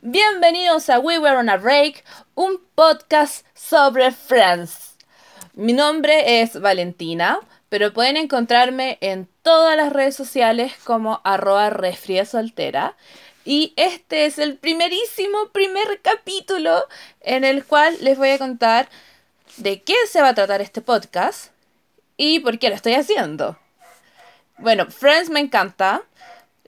Bienvenidos a We Were on a Break, un podcast sobre Friends. Mi nombre es Valentina, pero pueden encontrarme en todas las redes sociales como arroba soltera. Y este es el primerísimo primer capítulo en el cual les voy a contar de qué se va a tratar este podcast y por qué lo estoy haciendo. Bueno, Friends me encanta.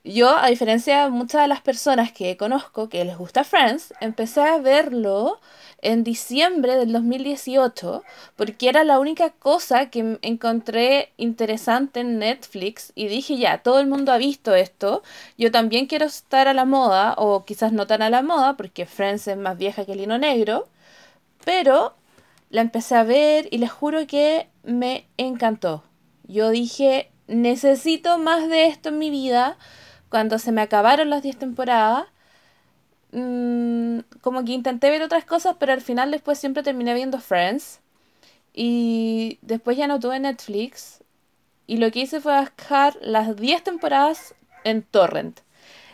Yo, a diferencia de muchas de las personas que conozco que les gusta Friends, empecé a verlo en diciembre del 2018 porque era la única cosa que encontré interesante en Netflix y dije ya, todo el mundo ha visto esto, yo también quiero estar a la moda o quizás no tan a la moda porque Friends es más vieja que el hino negro, pero la empecé a ver y les juro que me encantó. Yo dije, necesito más de esto en mi vida cuando se me acabaron las 10 temporadas, mmm, como que intenté ver otras cosas, pero al final después siempre terminé viendo Friends. Y después ya no tuve Netflix. Y lo que hice fue bajar las 10 temporadas en Torrent.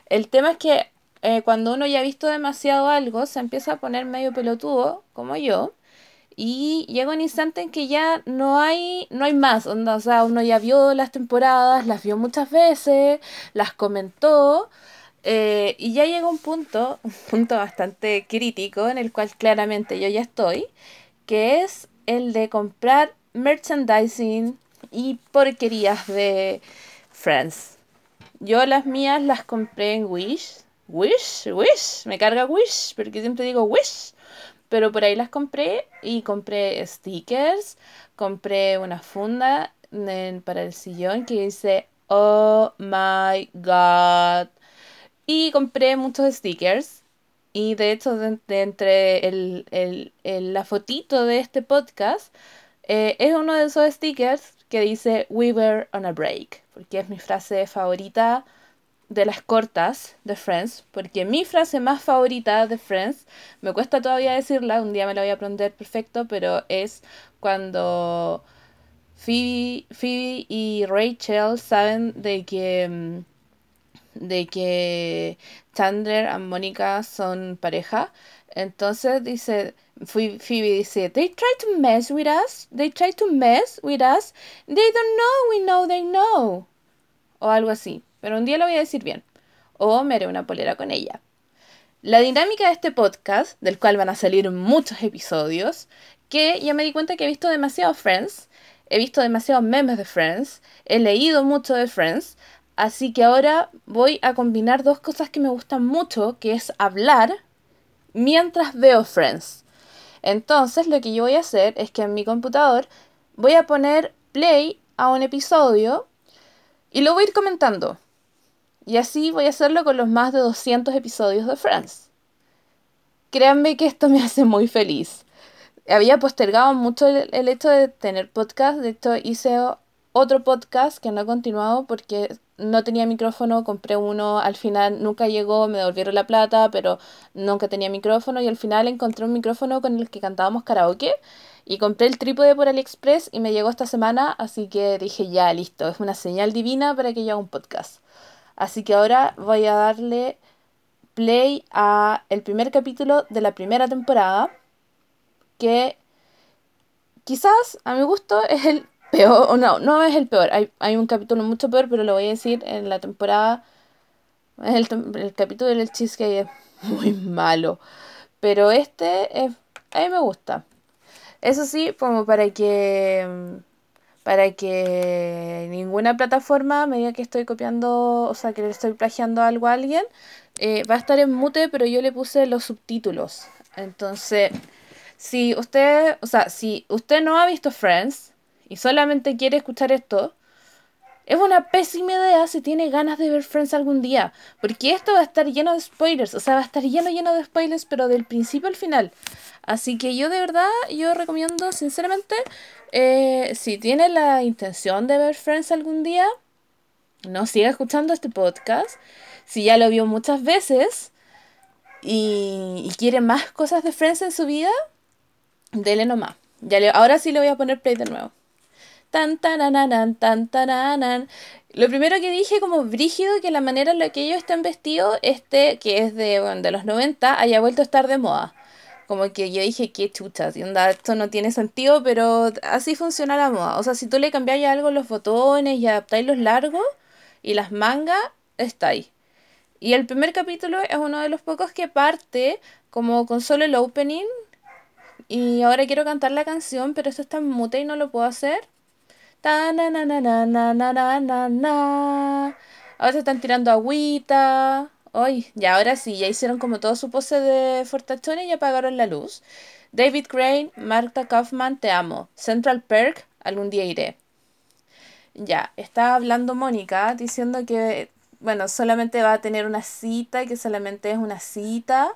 El tema es que eh, cuando uno ya ha visto demasiado algo, se empieza a poner medio pelotudo, como yo. Y llega un instante en que ya no hay, no hay más. o sea, uno ya vio las temporadas, las vio muchas veces, las comentó. Eh, y ya llega un punto, un punto bastante crítico, en el cual claramente yo ya estoy, que es el de comprar merchandising y porquerías de Friends. Yo las mías las compré en Wish. Wish, Wish, me carga Wish, porque siempre digo Wish. Pero por ahí las compré y compré stickers, compré una funda para el sillón que dice Oh my god. Y compré muchos stickers. Y de hecho, de, entre el, la fotito de este podcast, eh, es uno de esos stickers que dice We were on a break. Porque es mi frase favorita de las cortas de Friends, porque mi frase más favorita de Friends, me cuesta todavía decirla, un día me la voy a aprender perfecto, pero es cuando Phoebe, Phoebe y Rachel saben de que mm, de que Chandler y Mónica son pareja. Entonces dice, Phoebe dice, they try to mess with us, they try to mess with us, they don't know we know they know. O algo así pero un día lo voy a decir bien. O me haré una polera con ella. La dinámica de este podcast, del cual van a salir muchos episodios, que ya me di cuenta que he visto demasiados Friends, he visto demasiados memes de Friends, he leído mucho de Friends, así que ahora voy a combinar dos cosas que me gustan mucho, que es hablar mientras veo Friends. Entonces lo que yo voy a hacer es que en mi computador voy a poner play a un episodio y lo voy a ir comentando. Y así voy a hacerlo con los más de 200 episodios de Friends. Créanme que esto me hace muy feliz. Había postergado mucho el, hecho de tener podcast. De hecho, hice otro podcast que no he continuado porque no tenía micrófono, compré uno, al final nunca llegó, me devolvieron la plata, pero nunca tenía micrófono y al final encontré un micrófono con el que cantábamos karaoke y compré el trípode por AliExpress y me llegó esta semana, así que dije ya, listo, es una señal divina para que yo haga un podcast. Así que ahora voy a darle play a el primer capítulo de la primera temporada, que quizás a mi gusto es el peor, o no, no es el peor, hay, un capítulo mucho peor, pero lo voy a decir en la temporada, es el, capítulo del que es muy malo, pero este es, a mí me gusta. Eso sí, como para que para que ninguna plataforma me diga que estoy copiando, o sea, que le estoy plagiando algo a alguien. Eh, va a estar en mute, pero yo le puse los subtítulos. Entonces, si usted, o sea, si usted no ha visto Friends y solamente quiere escuchar esto, es una pésima idea si tiene ganas de ver Friends algún día, porque esto va a estar lleno de spoilers, o sea, va a estar lleno lleno de spoilers, pero del principio al final. Así que yo de verdad, yo recomiendo sinceramente eh, si tiene la intención de ver Friends algún día, no siga escuchando este podcast. Si ya lo vio muchas veces y, quiere más cosas de Friends en su vida, dele nomás. Ya le, ahora sí le voy a poner play de nuevo. Tan tan tan tan Lo primero que dije como brígido que la manera en la que ellos están vestidos, este que es de, bueno, de los 90, haya vuelto a estar de moda. Como que yo dije, qué chuchas, y onda, esto no tiene sentido, pero así funciona la moda. O sea, si tú le cambiáis algo los botones y adaptáis los largos y las mangas, está ahí. Y el primer capítulo es uno de los pocos que parte como con solo el opening. Y ahora quiero cantar la canción, pero esto está en mute y no lo puedo hacer. Ahora se están tirando agüita. Hoy, ya ahora sí, ya hicieron como todo su pose de fortachones y apagaron la luz. David Crane, Marta Kaufman, te amo. Central Perk, algún día iré. Ya, está hablando Mónica diciendo que, bueno, solamente va a tener una cita y que solamente es una cita.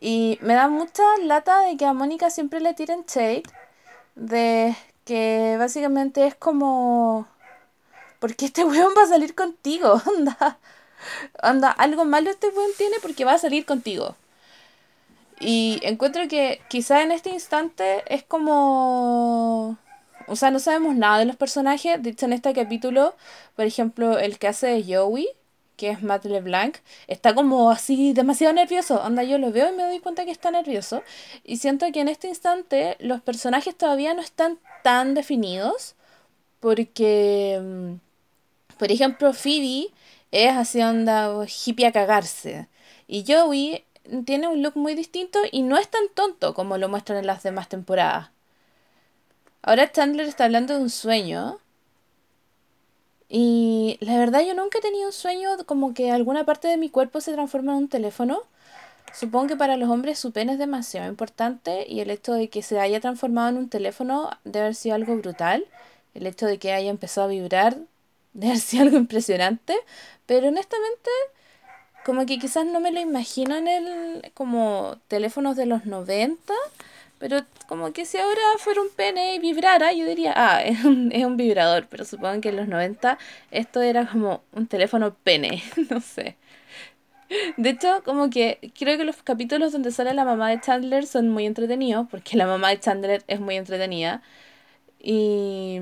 Y me da mucha lata de que a Mónica siempre le tiren shade. De que básicamente es como... ¿Por qué este weón va a salir contigo? Anda. Anda, algo malo este weón tiene porque va a salir contigo. Y encuentro que quizá en este instante es como... O sea, no sabemos nada de los personajes. De hecho, en este capítulo, por ejemplo, el que hace de Joey, que es Matt LeBlanc, está como así demasiado nervioso. Anda, yo lo veo y me doy cuenta que está nervioso. Y siento que en este instante los personajes todavía no están tan definidos. Porque, mm, por ejemplo, Phoebe es así onda hippie a cagarse. Y Joey tiene un look muy distinto y no es tan tonto como lo muestran en las demás temporadas. Ahora Chandler está hablando de un sueño. Y la verdad yo nunca he tenido un sueño como que alguna parte de mi cuerpo se transforma en un teléfono. Supongo que para los hombres su pene es demasiado importante y el hecho de que se haya transformado en un teléfono debe haber sido algo brutal. El hecho de que haya empezado a vibrar debe haber sido algo impresionante. Pero honestamente, como que quizás no me lo imagino en el como teléfonos de los 90 pero como que si ahora fuera un pene y vibrara, yo diría, ah, es un, es un vibrador. Pero supongo que en los 90 esto era como un teléfono pene, no sé. De hecho, como que creo que los capítulos donde sale la mamá de Chandler son muy entretenidos, porque la mamá de Chandler es muy entretenida. Y,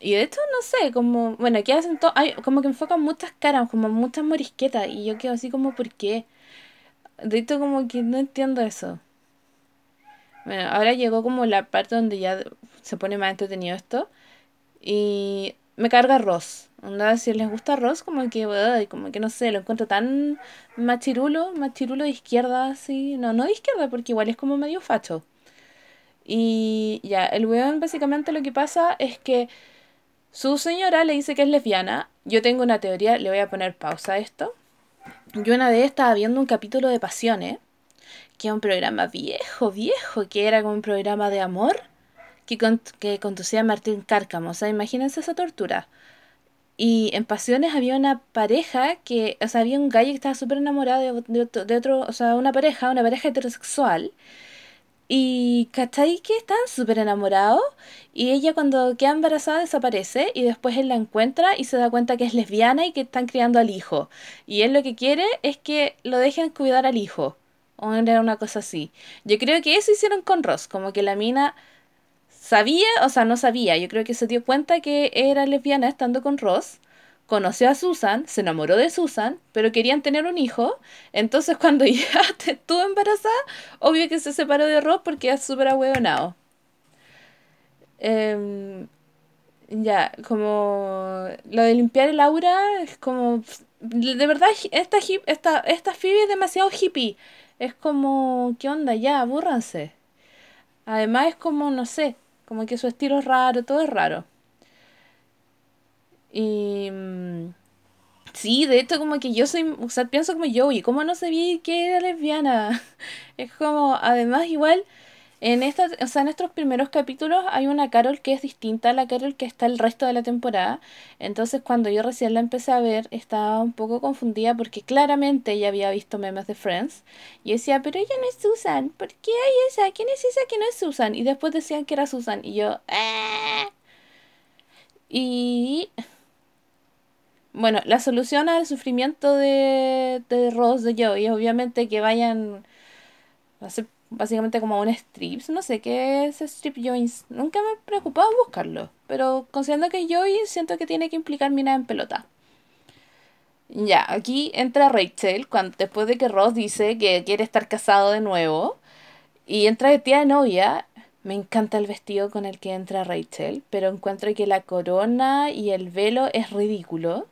y de hecho, no sé, como, bueno, aquí hacen todo, como que enfocan muchas caras, como muchas morisquetas, y yo quedo así como, ¿por qué? De hecho, como que no entiendo eso. Bueno, ahora llegó como la parte donde ya se pone más entretenido esto. Y me carga Ross. Onda, si les gusta Ross, como que, como que no sé, lo encuentro tan machirulo, machirulo de izquierda, así. No, no de izquierda, porque igual es como medio facho. Y ya, el weón básicamente lo que pasa es que su señora le dice que es lesbiana. Yo tengo una teoría, le voy a poner pausa a esto. Yo una vez estaba viendo un capítulo de Pasiones que es un programa viejo, viejo, que era como un programa de amor que, que conducía Martín Cárcamo. O sea, imagínense esa tortura. Y en Pasiones había una pareja que, o sea, había un gallo que estaba súper enamorado de, de, otro, o sea, una pareja, una pareja heterosexual. Y ¿cachai? Que están súper enamorados. Y ella cuando queda embarazada desaparece y después él la encuentra y se da cuenta que es lesbiana y que están criando al hijo. Y él lo que quiere es que lo dejen cuidar al hijo. O era una cosa así. Yo creo que eso hicieron con Ross, como que la mina sabía, o sea, no sabía, yo creo que se dio cuenta que era lesbiana estando con Ross, conoció a Susan, se enamoró de Susan, pero querían tener un hijo, entonces cuando ya estuvo embarazada, obvio que se separó de Ross porque es súper ahueonado. Em, ya, como lo de limpiar el aura es como... De verdad, esta, esta, esta Phoebe es demasiado hippie. Es como, ¿qué onda? Ya, abúrranse. Además es como, no sé, como que su estilo es raro, todo es raro. Y... Mm, sí, de hecho como que yo soy, o sea, pienso como yo, y cómo no sabía que era lesbiana. Es como, además igual, en, esta, o sea, en estos primeros capítulos hay una Carol que es distinta a la Carol que está el resto de la temporada. Entonces cuando yo recién la empecé a ver estaba un poco confundida porque claramente ella había visto memes de Friends. Y decía, pero ella no es Susan. ¿Por qué hay esa? ¿Quién es esa que no es Susan? Y después decían que era Susan. Y yo, ¡Ah! Y... Bueno, la solución al sufrimiento de, de Ross, de Joey, obviamente que vayan... básicamente como un strips, no sé qué es strip joints, nunca me he preocupado buscarlo, pero considerando que joy siento que tiene que implicar mina en pelota. Ya, aquí entra Rachel cuando, después de que Ross dice que quiere estar casado de nuevo. Y entra de tía de novia. Me encanta el vestido con el que entra Rachel, pero encuentro que la corona y el velo es ridículo.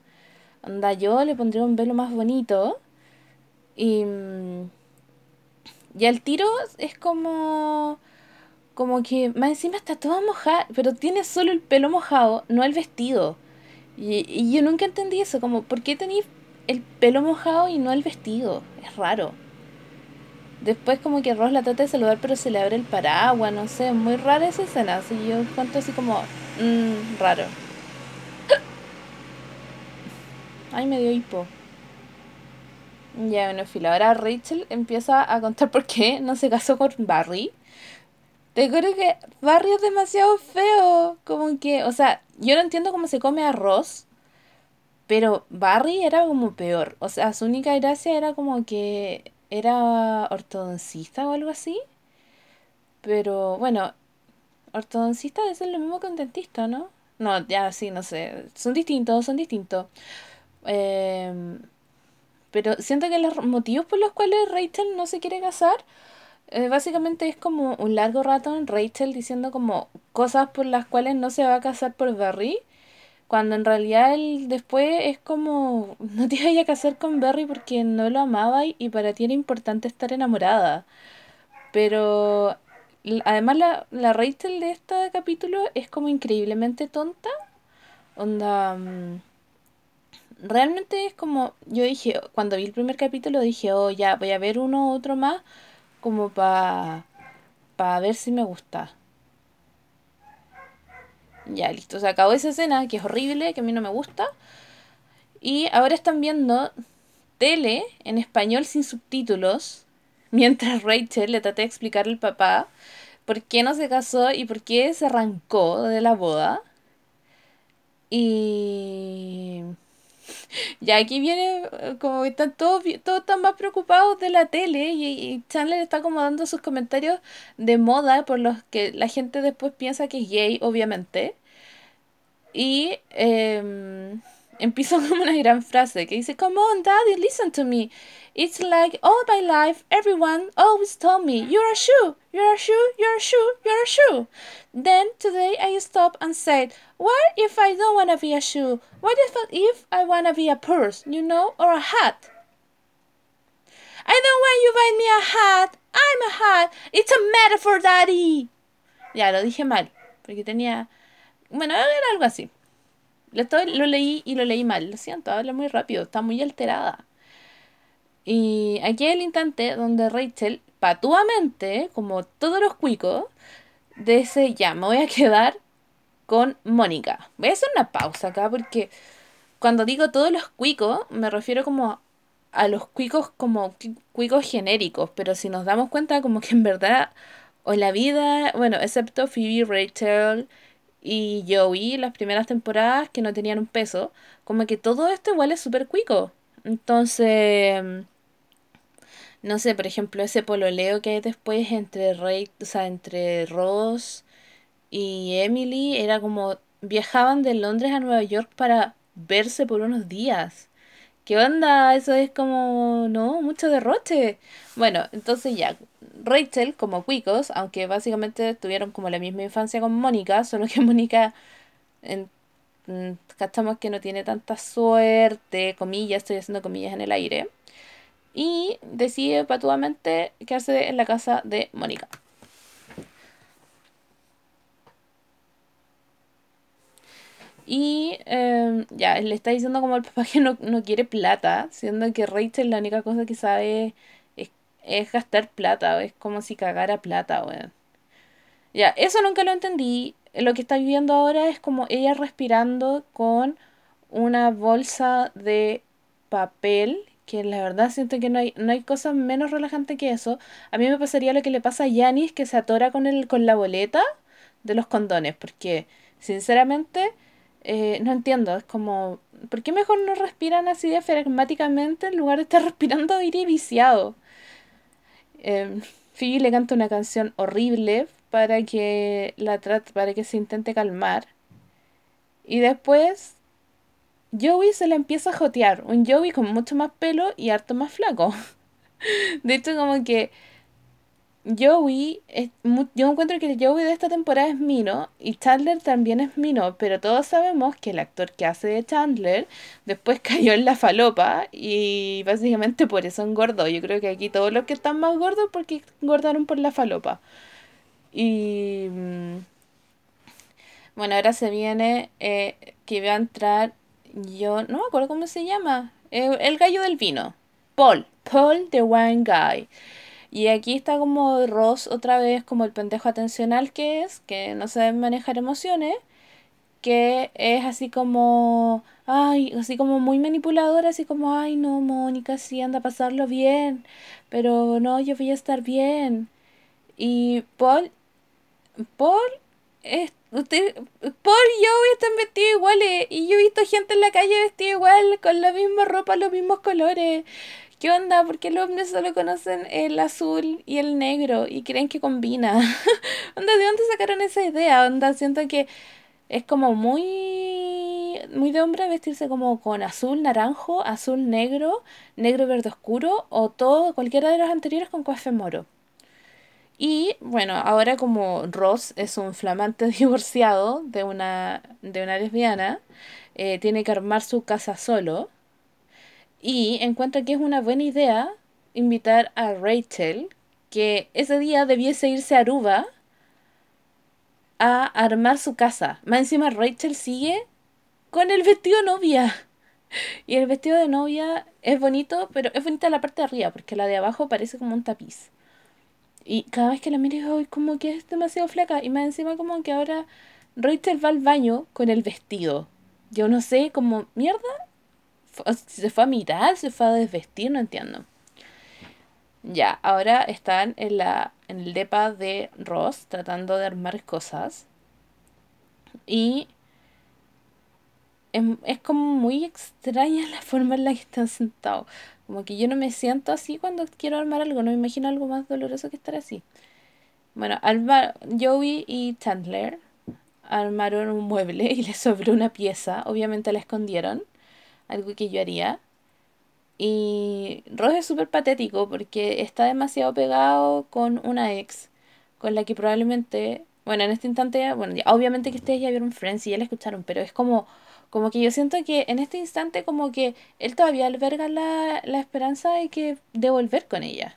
Onda, yo le pondría un velo más bonito. Y. Mm, y el tiro es como. Como que más encima está toda mojada, pero tiene solo el pelo mojado, no el vestido. Y, yo nunca entendí eso, como, ¿por qué tenéis el pelo mojado y no el vestido? Es raro. Después como que Ross la trata de saludar pero se le abre el paraguas, no sé, muy rara esa escena, así yo cuento así como, mmm, raro. Ay, me dio hipo. Ya, bueno, fila. Ahora Rachel empieza a contar por qué no se casó con Barry. Te creo que Barry es demasiado feo. Como que, o sea, yo no entiendo cómo se come arroz. Pero Barry era como peor. O sea, su única gracia era como que era ortodoncista o algo así. Pero bueno, ortodoncista es lo mismo que un dentista, ¿no? No, ya sí, no sé. Son distintos, son distintos. Em, pero siento que los motivos por los cuales Rachel no se quiere casar, eh, básicamente es como un largo rato en Rachel diciendo como cosas por las cuales no se va a casar por Barry. Cuando en realidad él después es como, no te iba a casar con Barry porque no lo amaba y para ti era importante estar enamorada. Pero además la, la Rachel de este capítulo es como increíblemente tonta. Onda... Mm, realmente es como, yo dije, cuando vi el primer capítulo dije, oh, ya, voy a ver uno u otro más, como para pa ver si me gusta. Ya, listo, se acabó esa escena que es horrible, que a mí no me gusta. Y ahora están viendo tele en español sin subtítulos, mientras Rachel le trata de explicar al papá por qué no se casó y por qué se arrancó de la boda. Y ya aquí viene eh, como que están todos, todos están más preocupados de la tele y, Chandler está como dando sus comentarios de moda por los que la gente después piensa que es gay, obviamente. Y eh, empieza como una gran frase que dice, Come on, daddy, listen to me. It's like all my life, everyone always told me, You're a shoe, you're a shoe, you're a shoe, you're a shoe. Then today I stopped and said, What if I don't want to be a shoe? What if, if I want to be a purse, you know, or a hat? I don't want you buy me a hat. I'm a hat. It's a metaphor, daddy. Ya, lo dije mal, porque tenía... Bueno, era algo así. Lo, lo leí y lo leí mal. Lo siento, habla muy rápido, está muy alterada. Y aquí hay el instante donde Rachel, patuamente, como todos los cuicos, dice, ya, me voy a quedar con Mónica. Voy a hacer una pausa acá porque cuando digo todos los cuicos, me refiero como a los cuicos como cuicos genéricos, pero si nos damos cuenta como que en verdad, o la vida, bueno, excepto Phoebe, Rachel y Joey, las primeras temporadas que no tenían un peso, como que todo esto igual es súper cuico. Entonces, no sé, por ejemplo, ese pololeo que hay después entre Ray, o sea, entre Ross y Emily era como viajaban de Londres a Nueva York para verse por unos días. ¿Qué onda? Eso es como, no, mucho derroche. Bueno, entonces ya, Rachel como Cuicos, aunque básicamente tuvieron como la misma infancia con Mónica, solo que Mónica, en, mm, que no tiene tanta suerte, comillas, estoy haciendo comillas en el aire, y decide patuamente quedarse en la casa de Mónica. Y em, ya, le está diciendo como al papá que no, quiere plata, siendo que Rachel la única cosa que sabe es, gastar plata, es como si cagara plata, weón. Ya, eso nunca lo entendí. Lo que está viviendo ahora es como ella respirando con una bolsa de papel, que la verdad siento que no hay, no hay cosa menos relajante que eso. A mí me pasaría lo que le pasa a Yanis, que se atora con, el, con la boleta de los condones, porque sinceramente eh, no entiendo, es como, ¿por qué mejor no respiran así diafragmáticamente en lugar de estar respirando aire viciado? Em, Phoebe le canta una canción horrible para que la trate, para que se intente calmar. Y después Joey se la empieza a jotear. Un Joey con mucho más pelo y harto más flaco. De hecho, como que Joey, es, yo encuentro que el Joey de esta temporada es Mino y Chandler también es Mino, pero todos sabemos que el actor que hace de Chandler después cayó en la falopa y básicamente por eso engordó. Yo creo que aquí todos los que están más gordos porque engordaron por la falopa. Y mm, bueno, ahora se viene eh, que va a entrar, yo no me acuerdo cómo se llama, el gallo del vino, Paul, Paul the Wine Guy. Y aquí está como Ross otra vez, como el pendejo atencional que es, que no sabe manejar emociones, que es así como, ay, así como muy manipulador, así como, ay, no, Mónica, sí, anda a pasarlo bien, pero no, yo voy a estar bien. Y Paul, Paul, es, usted, Paul y yo están vestidos iguales, y yo he visto gente en la calle vestida igual, con la misma ropa, los mismos colores. ¿Qué onda? Porque los hombres solo conocen el azul y el negro y creen que combina. onda, ¿de dónde sacaron esa idea? Onda, siento que es como muy muy de hombre vestirse como con azul naranjo, azul negro, negro verde oscuro o todo cualquiera de los anteriores con coafe moro. Y bueno, ahora como Ross es un flamante divorciado de una, de una lesbiana, eh, tiene que armar su casa solo y encuentra que es una buena idea invitar a Rachel, que ese día debiese irse a Aruba a armar su casa. Más encima Rachel sigue con el vestido de novia. Y el vestido de novia es bonito, pero es bonita la parte de arriba, porque la de abajo parece como un tapiz. Y cada vez que la miro, como que es demasiado flaca. Y más encima, como que ahora Rachel va al baño con el vestido. Yo no sé, como mierda, se fue a mirar, se fue a desvestir, no entiendo. Ya, ahora están en, la, en el depa de Ross tratando de armar cosas. Y es, como muy extraña la forma en la que están sentados. Como que yo no me siento así cuando quiero armar algo, no me imagino algo más doloroso que estar así. Bueno, Joey y Chandler armaron un mueble y le sobró una pieza, obviamente la escondieron algo que yo haría. Y Ross es súper patético porque está demasiado pegado con una ex con la que probablemente, bueno, en este instante, bueno, obviamente que ustedes ya vieron Friends y ya la escucharon, pero es como, como que yo siento que en este instante como que él todavía alberga la, la esperanza de que de volver con ella.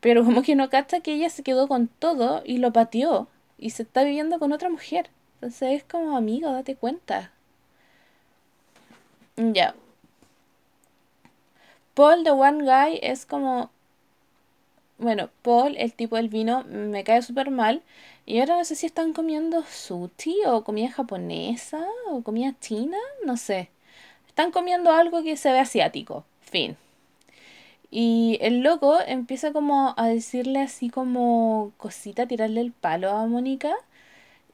Pero como que no capta que ella se quedó con todo y lo pateó y se está viviendo con otra mujer. Entonces es como amigo, date cuenta. Ya. Paul, the one guy, es como. Bueno, Paul, el tipo del vino, me cae súper mal. Y ahora no sé si están comiendo sushi o comida japonesa o comida china, no sé. Están comiendo algo que se ve asiático. Fin. Y el loco empieza como a decirle así como cosita, tirarle el palo a Mónica.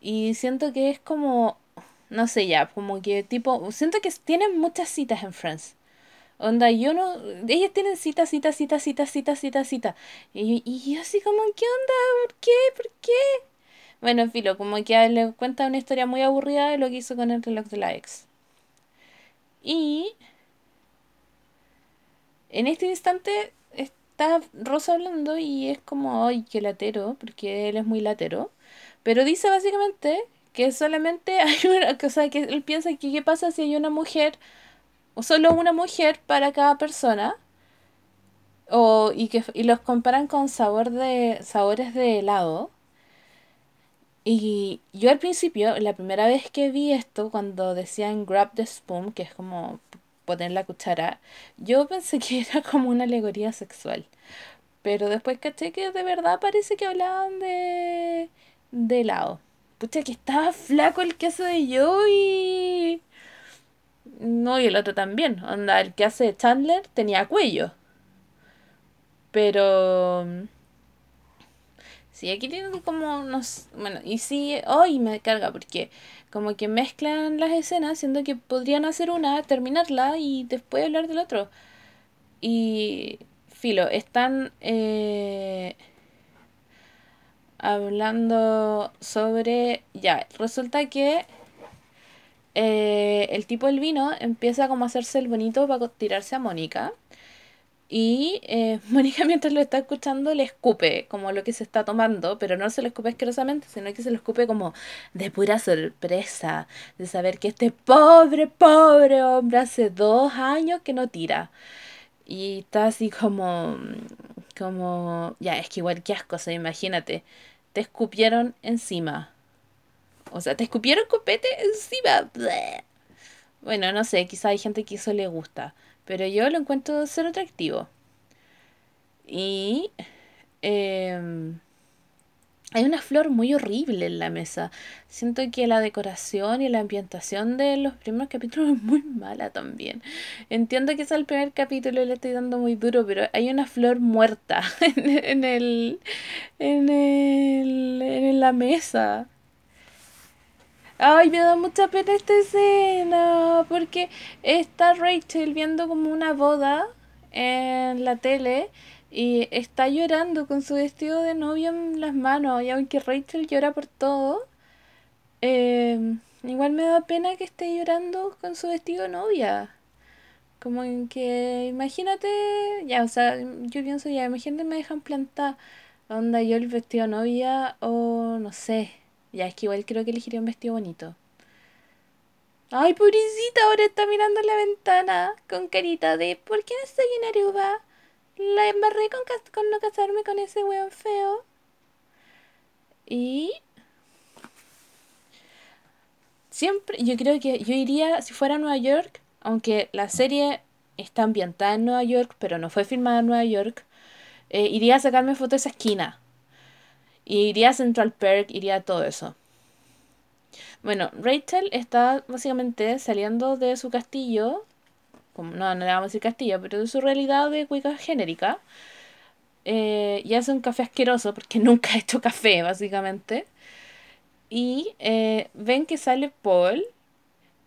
Y siento que es como no sé ya, como que tipo, siento que tienen muchas citas en Friends. Onda, yo no, ellas tienen cita, cita, cita, cita, cita, cita, cita. Y, y yo así como, ¿qué onda? ¿Por qué? ¿Por qué? Bueno, en filo, como que le cuenta una historia muy aburrida de lo que hizo con el reloj de la ex. Y en este instante está Rosa hablando y es como, ay, qué latero, porque él es muy latero. Pero dice básicamente que solamente hay una cosa que él piensa que qué pasa si hay una mujer o solo una mujer para cada persona o, y que y los comparan con sabor de sabores de helado. Y yo al principio la primera vez que vi esto cuando decían grab the spoon que es como poner la cuchara yo pensé que era como una alegoría sexual. Pero después caché que de verdad parece que hablaban de de helado Pucha, que estaba flaco el que hace de Joey. No, y el otro también. Onda, el que hace de Chandler tenía cuello. Pero. Sí, aquí tienen como unos. Bueno, y sí, hoy me carga porque como que mezclan las escenas, siendo que podrían hacer una, terminarla y después hablar del otro. Y filo, están eh, hablando sobre... Ya, resulta que eh, el tipo del vino empieza como a hacerse el bonito para tirarse a Mónica. Y eh, Mónica mientras lo está escuchando le escupe como lo que se está tomando, pero no se lo escupe asquerosamente, sino que se lo escupe como de pura sorpresa, de saber que este pobre, pobre hombre hace dos años que no tira. Y está así como, como, ya, es que igual que asco, o imagínate, te escupieron encima. O sea, te escupieron copete encima. Bueno, no sé, quizá hay gente que eso le gusta. Pero yo lo encuentro ser atractivo. Y em, hay una flor muy horrible en la mesa. Siento que la decoración y la ambientación de los primeros capítulos es muy mala también. Entiendo que es el primer capítulo y le estoy dando muy duro, pero hay una flor muerta en, el, en, el, en la mesa. Ay, me da mucha pena esta escena, porque está Rachel viendo como una boda en la tele y está llorando con su vestido de novia en las manos. Y aunque Rachel llora por todo, em, igual me da pena que esté llorando con su vestido novia. Como en que, imagínate, ya, o sea, yo pienso ya, imagínate me dejan plantar onda yo el vestido novia o no sé. Ya, es que igual creo que elegiría un vestido bonito. Ay, pobrecita, ahora está mirando la ventana con carita de ¿por qué no estoy en Aruba? La embarré con, con no casarme con ese weón feo. Y siempre, yo creo que yo iría, si fuera a Nueva York, aunque la serie está ambientada en Nueva York, pero no fue filmada en Nueva York, eh, iría a sacarme fotos de esa esquina iría a Central Perk, iría a todo eso. Bueno, Rachel está básicamente saliendo de su castillo, no, no le vamos a decir castillo, pero de su realidad de cuica genérica. Eh, y hace un café asqueroso porque nunca ha hecho café, básicamente. Y eh, ven que sale Paul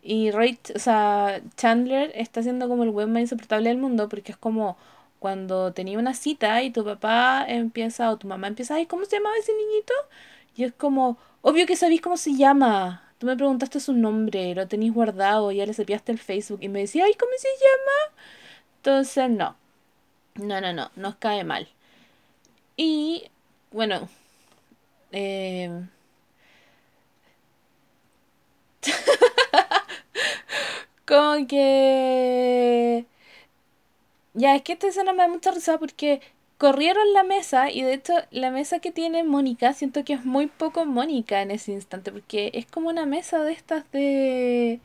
y Rachel, o sea, Chandler está siendo como el web más insoportable del mundo porque es como cuando tenía una cita y tu papá empieza o tu mamá empieza, ay, ¿cómo se llamaba ese niñito? Y es como, obvio que sabéis cómo se llama. Tú me preguntaste su nombre, lo tenéis guardado, ya le sapiaste el Facebook y me decía, ay, ¿cómo se llama? Entonces, no. No, no, no, nos cae mal. Y, bueno, eh... como que ya, es que esta escena me da mucha risa porque corrieron la mesa y de hecho la mesa que tiene Mónica siento que es muy poco Mónica en ese instante porque es como una mesa de estas de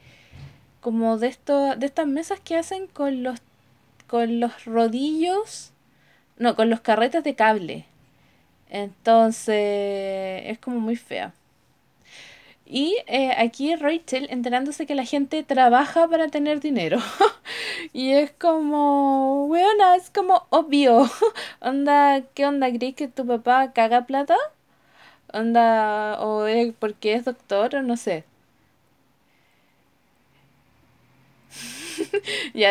como de esto de estas mesas que hacen con los con los rodillos no con los carretes de cable. Entonces es como muy fea y eh, aquí Rachel enterándose que la gente trabaja para tener dinero. y es como, weona, es como obvio. onda, ¿qué onda? ¿Crees que tu papá caga plata? Onda, o es porque es doctor o no sé. ya,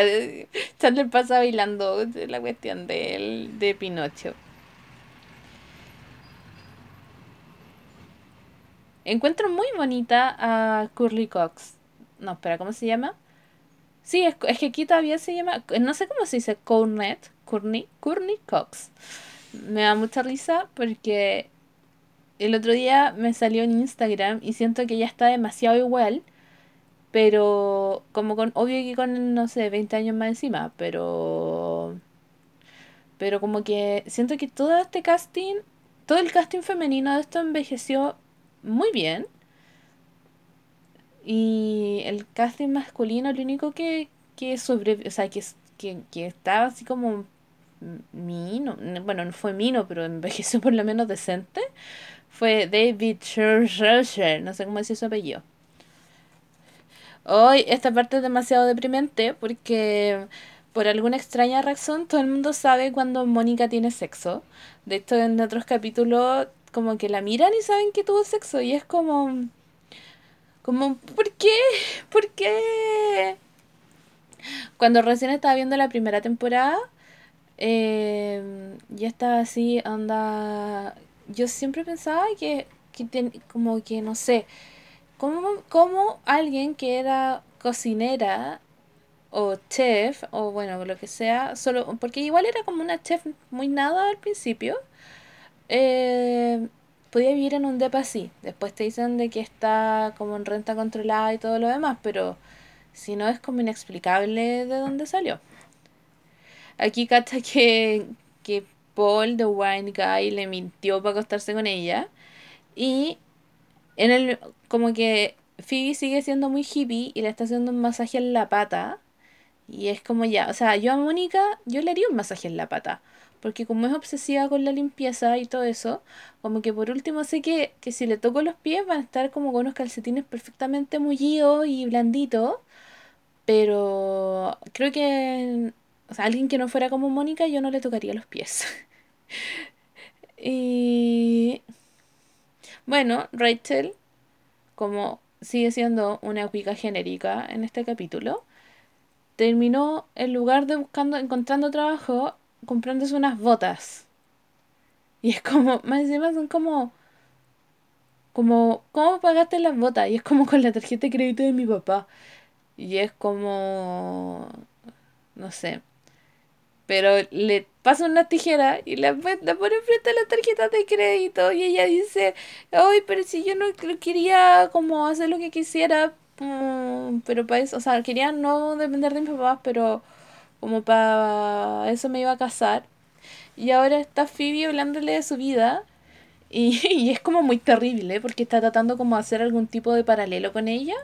Chandler pasa bailando la cuestión de, de Pinocho. Encuentro muy bonita a Curly Cox. No, espera, ¿cómo se llama? Sí, es, que aquí todavía se llama, no sé cómo se dice, Cornet, Courtney, Courtney Cox. Me da mucha risa porque el otro día me salió en Instagram y siento que ya está demasiado igual, pero como con, obvio que con, no sé, 20 años más encima, pero... Pero como que siento que todo este casting, todo el casting femenino de esto envejeció muy bien. Y el casting masculino, lo único que, que sobre, o sea, que, que, que estaba así como mino, bueno, no fue mino, pero envejeció por lo menos decente, fue David Scherzer, no sé cómo decir su apellido. Hoy esta parte es demasiado deprimente porque por alguna extraña razón todo el mundo sabe cuando Mónica tiene sexo. De hecho, en otros capítulos como que la miran y saben que tuvo sexo y es como como ¿por qué? ¿Por qué? Cuando recién estaba viendo la primera temporada eh, Y estaba así, anda... Yo siempre pensaba que, que como que, no sé, como, como alguien que era cocinera o chef, o bueno, lo que sea, solo porque igual era como una chef muy nada al principio, eh, podía vivir en un depa así. Después te dicen de que está como en renta controlada y todo lo demás, pero si no es como inexplicable de dónde salió. Aquí cacha que, que Paul, the wine guy, le mintió para acostarse con ella. Y en el, como que Phoebe sigue siendo muy hippie y le está haciendo un masaje en la pata. Y es como ya, o sea, yo a Mónica, yo le haría un masaje en la pata. Porque como es obsesiva con la limpieza y todo eso, como que por último sé que, que si le toco los pies van a estar como con unos calcetines perfectamente mullidos y blanditos. Pero creo que, o sea, alguien que no fuera como Mónica, yo no le tocaría los pies. y bueno, Rachel, como sigue siendo una cuica genérica en este capítulo, terminó en lugar de buscando, encontrando trabajo, comprándose unas botas. Y es como, más encima son como, como, ¿cómo pagaste las botas? Y es como con la tarjeta de crédito de mi papá. Y es como, no sé. Pero le pasa una tijera y la, la pone frente a la tarjeta de crédito y ella dice, ay, pero si yo no quería como hacer lo que quisiera, mm, pero para eso, o sea, quería no depender de mis papás, pero como para eso me iba a casar. Y ahora está Phoebe hablándole de su vida y, es como muy terrible porque está tratando como de hacer algún tipo de paralelo con ella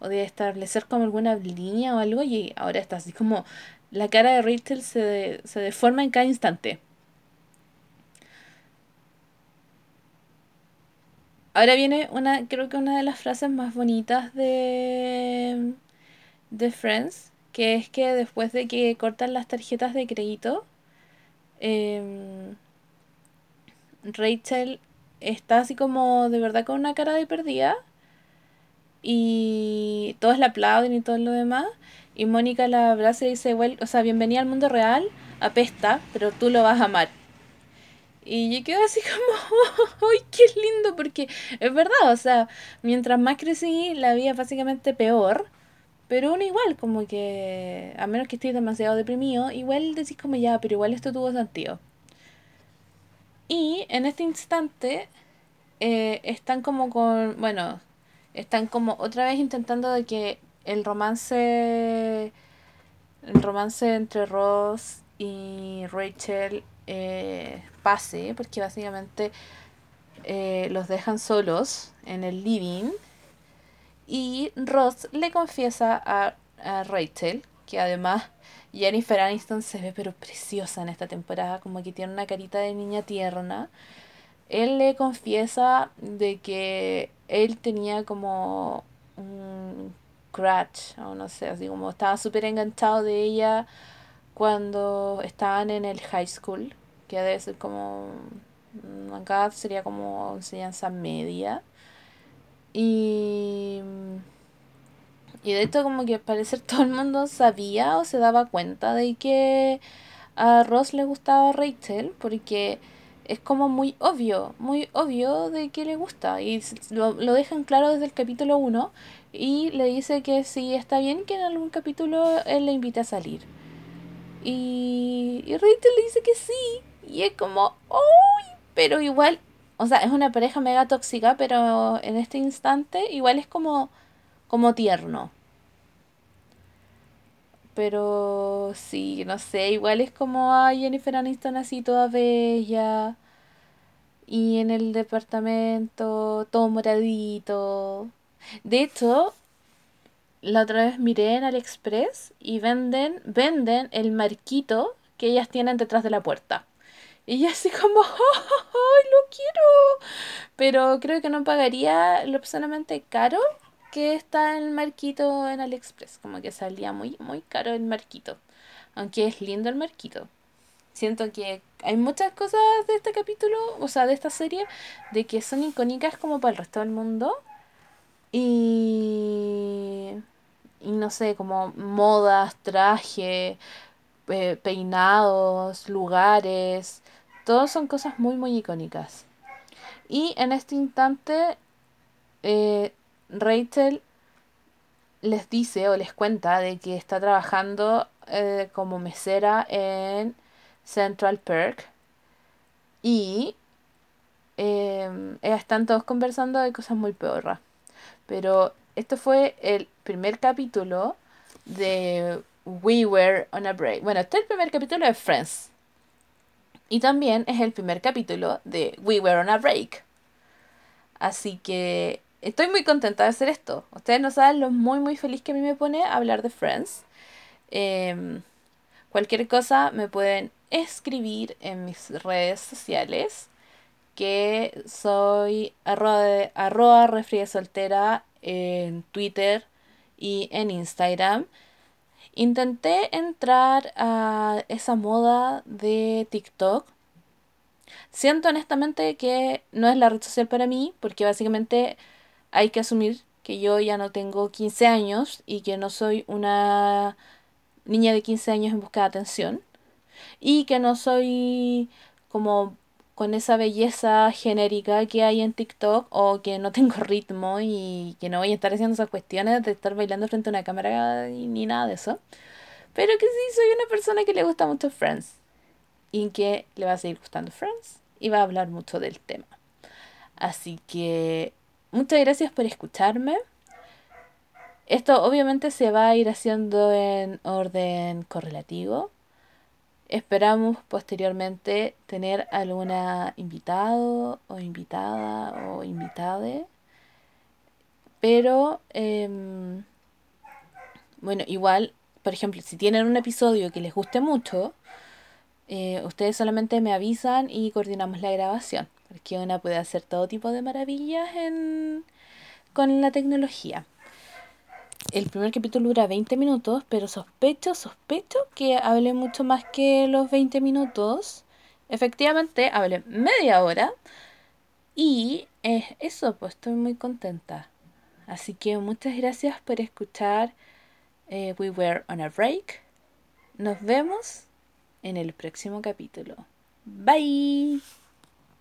o de establecer como alguna línea o algo y ahora está así como la cara de Rachel se, se deforma en cada instante. Ahora viene una, creo que una de las frases más bonitas de, de Friends, que es que después de que cortan las tarjetas de crédito, em, Rachel está así como de verdad con una cara de perdida y todos la aplauden y todo lo demás y Mónica la abraza y dice, o sea, bienvenida al mundo real, apesta, pero tú lo vas a amar. Y yo quedo así como, ¡ay, qué lindo! Porque es verdad, o sea, mientras más crecí, la vida básicamente peor. Pero uno igual, como que, a menos que estés demasiado deprimido, igual decís como ya, pero igual esto tuvo sentido. Y en este instante, eh, están como con, bueno, están como otra vez intentando de que el romance el romance entre Ross y Rachel eh, pase porque básicamente eh, los dejan solos en el living y Ross le confiesa a, a Rachel que además Jennifer Aniston se ve pero preciosa en esta temporada como que tiene una carita de niña tierna él le confiesa de que él tenía como un crush, o no sé, así como estaba súper enganchado de ella cuando estaban en el high school, que debe ser como, mm, acá sería como enseñanza media. Y, y de esto como que parecer todo el mundo sabía o se daba cuenta de que a Ross le gustaba Rachel, porque es como muy obvio, muy obvio de que le gusta. Y lo, lo dejan claro desde el capítulo 1 y le dice que sí está bien que en algún capítulo él le invite a salir. Y, y Rachel le dice que sí. Y es como, ¡Uy! Pero igual, o sea, es una pareja mega tóxica, pero en este instante igual es como, como tierno. Pero sí, no sé, igual es como a Jennifer Aniston así toda bella. Y en el departamento todo moradito. De hecho, la otra vez miré en AliExpress y venden, venden el marquito que ellas tienen detrás de la puerta. Y así como, ¡ay, lo quiero! Pero creo que no pagaría lo absolutamente caro que está el marquito en AliExpress. Como que salía muy, muy caro el marquito. Aunque es lindo el marquito. Siento que hay muchas cosas de este capítulo, o sea, de esta serie, de que son icónicas como para el resto del mundo. Y, y no sé, como modas, traje, peinados, lugares, Todos son cosas muy, muy icónicas. Y en este instante, eh, Rachel les dice o les cuenta de que está trabajando eh, como mesera en Central Perk. Y eh, están todos conversando de cosas muy peorras. Pero esto fue el primer capítulo de We Were on a Break. Bueno, este es el primer capítulo de Friends. Y también es el primer capítulo de We Were on a Break. Así que estoy muy contenta de hacer esto. Ustedes no saben lo muy muy feliz que a mí me pone hablar de Friends. Em, cualquier cosa me pueden escribir en mis redes sociales. Que soy arroba, arroba soltera en Twitter y en Instagram. Intenté entrar a esa moda de TikTok. Siento honestamente que no es la red social para mí, porque básicamente hay que asumir que yo ya no tengo 15 años y que no soy una niña de 15 años en busca de atención. Y que no soy como con esa belleza genérica que hay en TikTok o que no tengo ritmo y que no voy a estar haciendo esas cuestiones de estar bailando frente a una cámara ni nada de eso. Pero que sí soy una persona que le gusta mucho Friends y que le va a seguir gustando Friends y va a hablar mucho del tema. Así que muchas gracias por escucharme. Esto obviamente se va a ir haciendo en orden correlativo Esperamos posteriormente tener alguna invitado o invitada o invitade. Pero, em, bueno, igual, por ejemplo, si tienen un episodio que les guste mucho, eh, ustedes solamente me avisan y coordinamos la grabación. Porque una puede hacer todo tipo de maravillas con la tecnología el primer capítulo dura 20 minutos, pero sospecho, sospecho que hable mucho más que los 20 minutos. Efectivamente, hablé media hora. Y eso, pues estoy muy contenta. Así que muchas gracias por escuchar eh, We Were on a Break. Nos vemos en el próximo capítulo. Bye.